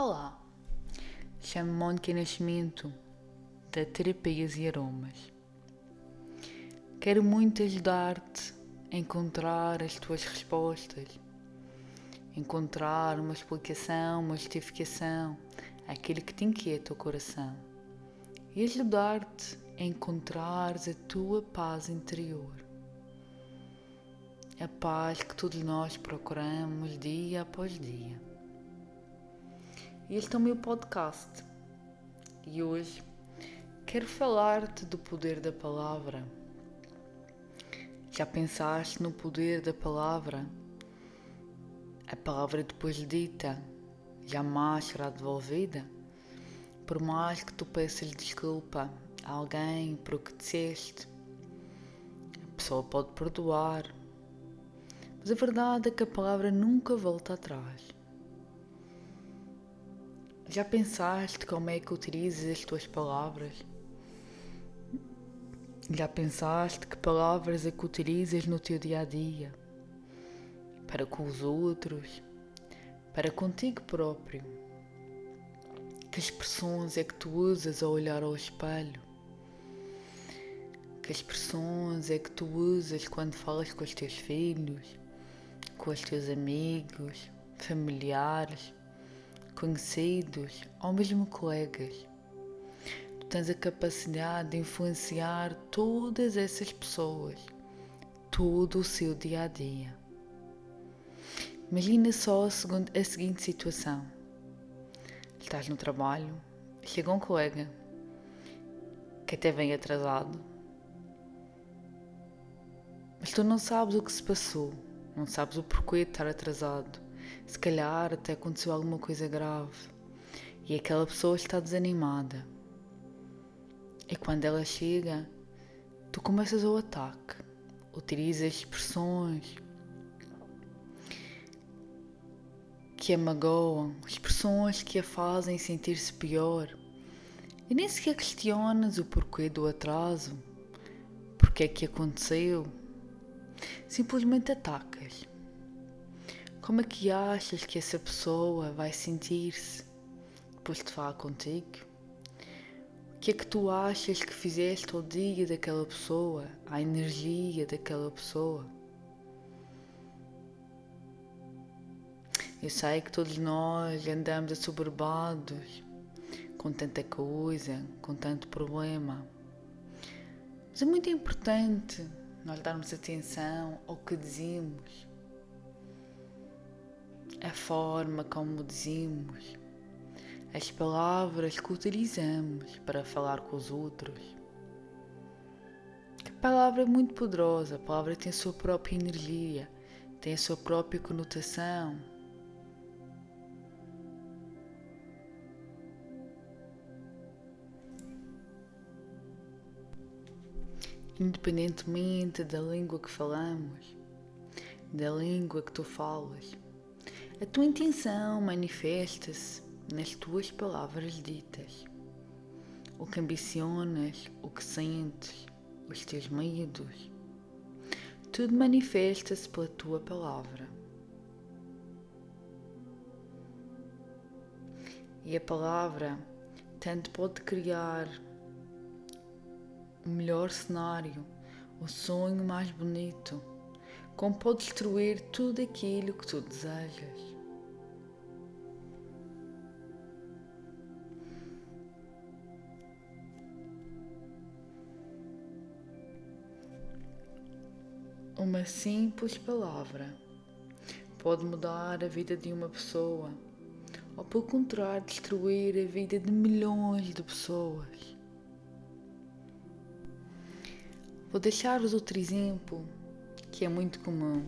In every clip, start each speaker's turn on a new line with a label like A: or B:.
A: Olá, chamo-me Mónica Nascimento, da Terapias e Aromas. Quero muito ajudar-te a encontrar as tuas respostas, encontrar uma explicação, uma justificação àquilo que te inquieta o coração e ajudar-te a encontrar a tua paz interior. A paz que todos nós procuramos dia após dia. Este é o meu podcast e hoje quero falar-te do poder da palavra. Já pensaste no poder da palavra? A palavra depois dita jamais será devolvida? Por mais que tu peças desculpa a alguém por o que disseste, a pessoa pode perdoar, mas a verdade é que a palavra nunca volta atrás. Já pensaste como é que utilizas as tuas palavras? Já pensaste que palavras é que utilizas no teu dia a dia? Para com os outros? Para contigo próprio? Que expressões é que tu usas ao olhar ao espelho? Que expressões é que tu usas quando falas com os teus filhos, com os teus amigos, familiares? Conhecidos ou mesmo colegas. Tu tens a capacidade de influenciar todas essas pessoas, todo o seu dia a dia. Imagina só a, a seguinte situação: estás no trabalho, chega um colega que até vem atrasado, mas tu não sabes o que se passou, não sabes o porquê de estar atrasado se calhar até aconteceu alguma coisa grave e aquela pessoa está desanimada. E quando ela chega, tu começas o ataque, utilizas expressões que a magoam, expressões que a fazem sentir-se pior. E nem sequer questionas o porquê do atraso, porque é que aconteceu. Simplesmente atacas. Como é que achas que essa pessoa vai sentir-se depois de falar contigo? O que é que tu achas que fizeste ao dia daquela pessoa, à energia daquela pessoa? Eu sei que todos nós andamos assoberbados com tanta coisa, com tanto problema. Mas é muito importante nós darmos atenção ao que dizemos a forma como dizemos, as palavras que utilizamos para falar com os outros. A palavra é muito poderosa, a palavra tem a sua própria energia, tem a sua própria conotação. Independentemente da língua que falamos, da língua que tu falas, a tua intenção manifesta-se nas tuas palavras ditas. O que ambicionas, o que sentes, os teus medos, tudo manifesta-se pela tua palavra. E a palavra tanto pode criar o melhor cenário, o sonho mais bonito como pode destruir tudo aquilo que tu desejas. Uma simples palavra pode mudar a vida de uma pessoa ou, pelo contrário, destruir a vida de milhões de pessoas. Vou deixar-vos outro exemplo que é muito comum,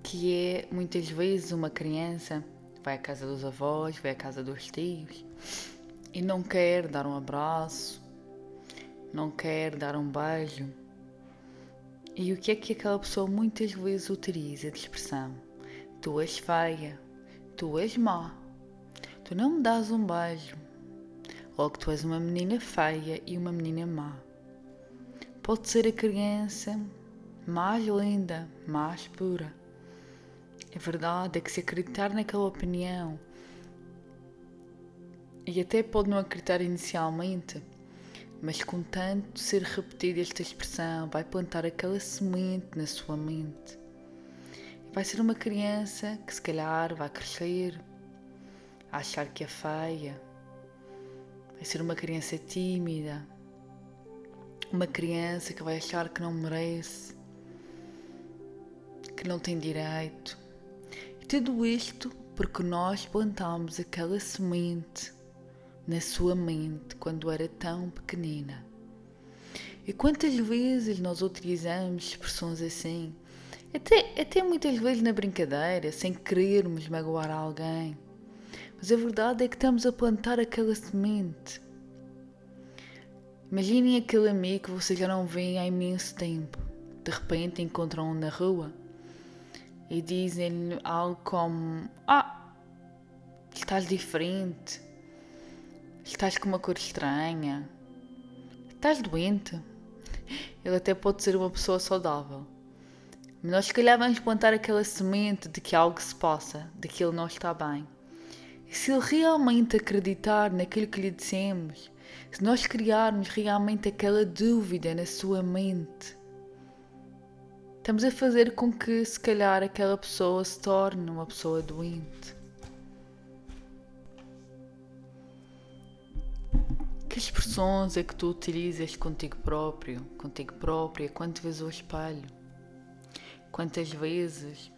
A: que é muitas vezes uma criança vai à casa dos avós, vai à casa dos tios e não quer dar um abraço, não quer dar um beijo. E o que é que aquela pessoa muitas vezes utiliza de expressão? Tu és feia, tu és má, tu não me dás um beijo, logo tu és uma menina feia e uma menina má. Pode ser a criança mais linda, mais pura, É verdade, é que se acreditar naquela opinião e até pode não acreditar inicialmente, mas com tanto ser repetida esta expressão, vai plantar aquela semente na sua mente. Vai ser uma criança que se calhar vai crescer, a achar que é feia. Vai ser uma criança tímida, uma criança que vai achar que não merece, que não tem direito. E tudo isto porque nós plantamos aquela semente na sua mente quando era tão pequenina. E quantas vezes nós utilizamos expressões assim, até, até muitas vezes na brincadeira, sem querermos magoar alguém. Mas a verdade é que estamos a plantar aquela semente. Imaginem aquele amigo que vocês já não veem há imenso tempo. De repente encontram-o na rua e dizem-lhe algo como: Ah, estás diferente Estás com uma cor estranha. Estás doente. Ele até pode ser uma pessoa saudável. Mas nós, se calhar, vamos plantar aquela semente de que algo se passa, de que ele não está bem. E se ele realmente acreditar naquilo que lhe dissemos, se nós criarmos realmente aquela dúvida na sua mente, estamos a fazer com que, se calhar, aquela pessoa se torne uma pessoa doente. Que expressões é que tu utilizas contigo próprio, contigo própria, quando vês ao espelho? Quantas vezes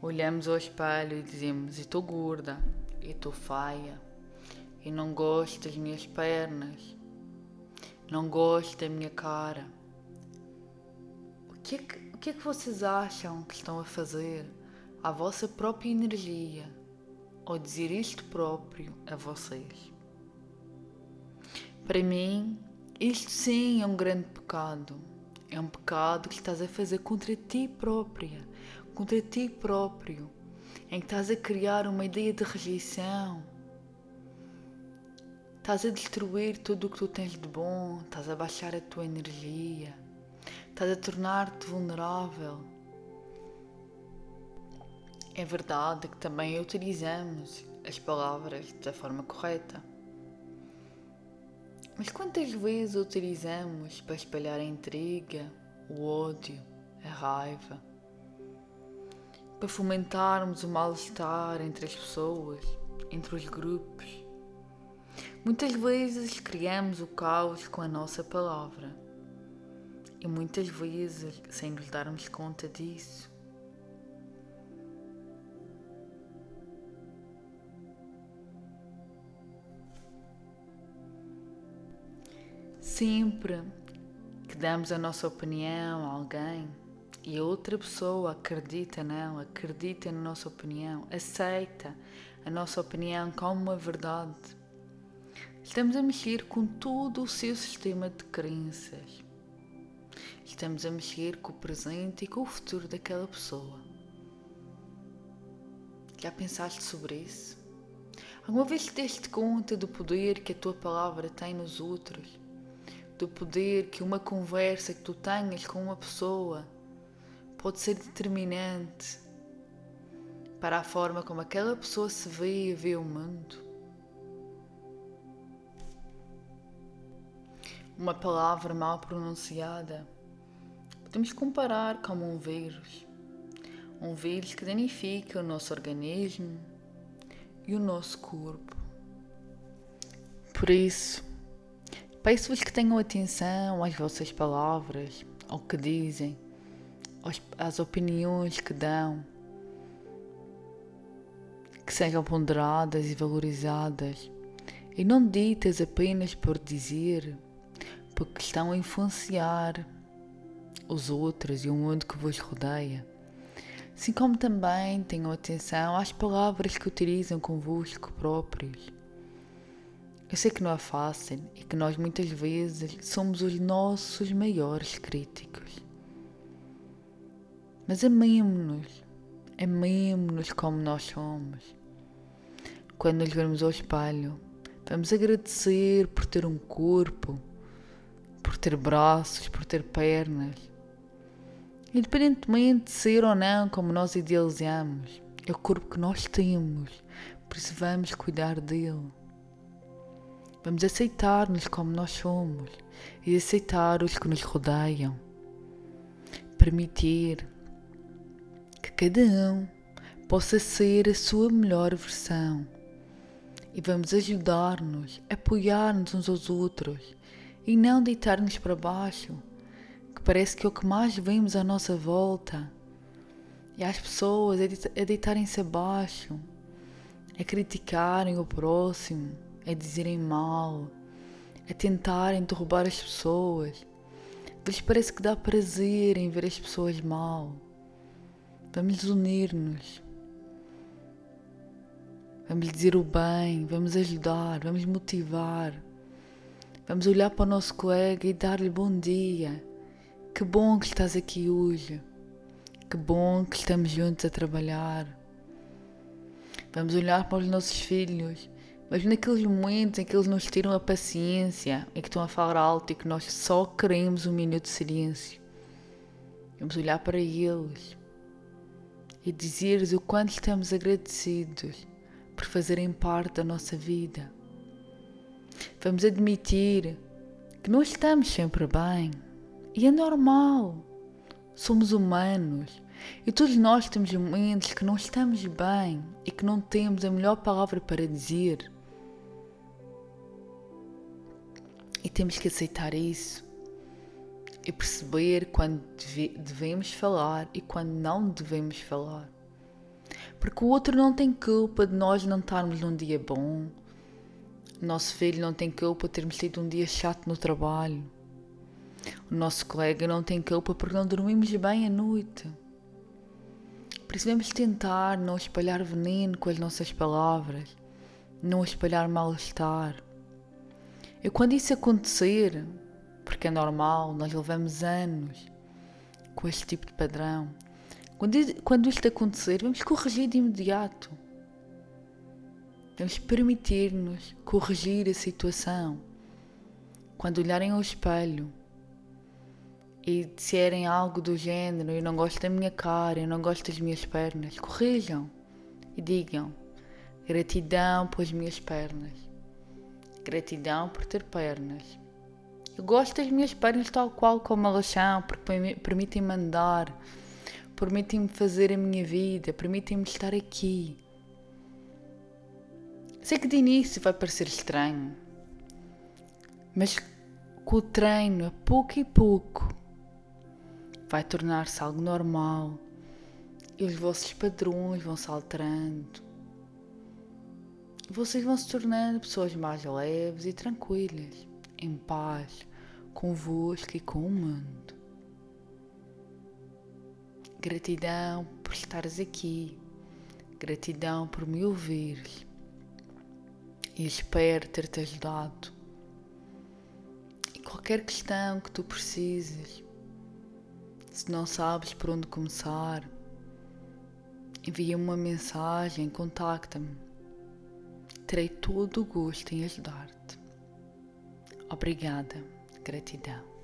A: olhamos ao espelho e dizemos: estou gorda, estou feia, e não gosto das minhas pernas, não gosto da minha cara. O que, é que, o que é que vocês acham que estão a fazer à vossa própria energia ao dizer isto próprio a vocês? Para mim, isto sim é um grande pecado. É um pecado que estás a fazer contra ti própria, contra ti próprio, em que estás a criar uma ideia de rejeição. Estás a destruir tudo o que tu tens de bom, estás a baixar a tua energia, estás a tornar-te vulnerável. É verdade que também utilizamos as palavras da forma correta. Mas quantas vezes utilizamos para espalhar a intriga, o ódio, a raiva? Para fomentarmos o mal-estar entre as pessoas, entre os grupos? Muitas vezes criamos o caos com a nossa palavra e muitas vezes sem nos darmos conta disso. Sempre que damos a nossa opinião a alguém e a outra pessoa acredita nela, acredita na nossa opinião, aceita a nossa opinião como uma verdade, estamos a mexer com todo o seu sistema de crenças. Estamos a mexer com o presente e com o futuro daquela pessoa. Já pensaste sobre isso? Alguma vez te deste conta do poder que a tua palavra tem nos outros? do poder que uma conversa que tu tenhas com uma pessoa pode ser determinante para a forma como aquela pessoa se vê e vê o mundo. Uma palavra mal pronunciada podemos comparar como um vírus. Um vírus que danifica o nosso organismo e o nosso corpo. Por isso, Peço-vos que tenham atenção às vossas palavras, ao que dizem, às opiniões que dão, que sejam ponderadas e valorizadas e não ditas apenas por dizer, porque estão a influenciar os outros e o mundo que vos rodeia. Assim como também tenham atenção às palavras que utilizam convosco próprios eu sei que não é fácil e que nós muitas vezes somos os nossos maiores críticos. Mas amemos-nos, amemos-nos como nós somos. Quando nos vemos ao espelho, vamos agradecer por ter um corpo, por ter braços, por ter pernas. Independentemente de ser ou não como nós idealizamos. é o corpo que nós temos, por isso vamos cuidar dele. Vamos aceitar-nos como nós somos e aceitar os que nos rodeiam. Permitir que cada um possa ser a sua melhor versão. E vamos ajudar-nos, apoiar-nos uns aos outros e não deitar-nos para baixo, que parece que é o que mais vemos à nossa volta. E as pessoas a deitarem-se abaixo, a criticarem o próximo, a dizerem mal, a tentarem derrubar as pessoas. Lhes parece que dá prazer em ver as pessoas mal. Vamos unir-nos Vamos dizer o bem, vamos ajudar, vamos motivar. Vamos olhar para o nosso colega e dar-lhe bom dia. Que bom que estás aqui hoje. Que bom que estamos juntos a trabalhar. Vamos olhar para os nossos filhos, mas naqueles momentos em que eles nos tiram a paciência, em que estão a falar alto e que nós só queremos um minuto de silêncio. Vamos olhar para eles e dizer-lhes o quanto estamos agradecidos por fazerem parte da nossa vida. Vamos admitir que não estamos sempre bem e é normal. Somos humanos e todos nós temos momentos que não estamos bem e que não temos a melhor palavra para dizer. E temos que aceitar isso e perceber quando devemos falar e quando não devemos falar. Porque o outro não tem culpa de nós não estarmos num dia bom. Nosso filho não tem culpa de termos tido um dia chato no trabalho. O nosso colega não tem culpa porque não dormimos bem à noite. Precisamos tentar não espalhar veneno com as nossas palavras, não espalhar mal-estar. E quando isso acontecer, porque é normal, nós levamos anos com este tipo de padrão, quando, quando isto acontecer, vamos corrigir de imediato. Vamos permitir-nos corrigir a situação. Quando olharem ao espelho e disserem algo do género: Eu não gosto da minha cara, eu não gosto das minhas pernas, corrijam e digam: Gratidão pelas minhas pernas, gratidão por ter pernas. Eu gosto das minhas pernas tal qual como elas são, porque permitem-me andar permitem-me fazer a minha vida, permitem-me estar aqui. Sei que de início vai parecer estranho, mas com o treino, a pouco e pouco, vai tornar-se algo normal e os vossos padrões vão se alterando. Vocês vão se tornando pessoas mais leves e tranquilas, em paz convosco e com o mundo. Gratidão por estares aqui. Gratidão por me ouvires. E espero ter-te ajudado. E qualquer questão que tu precises, se não sabes por onde começar, envia-me uma mensagem, contacta-me. Terei todo o gosto em ajudar-te. Obrigada. Gratidão.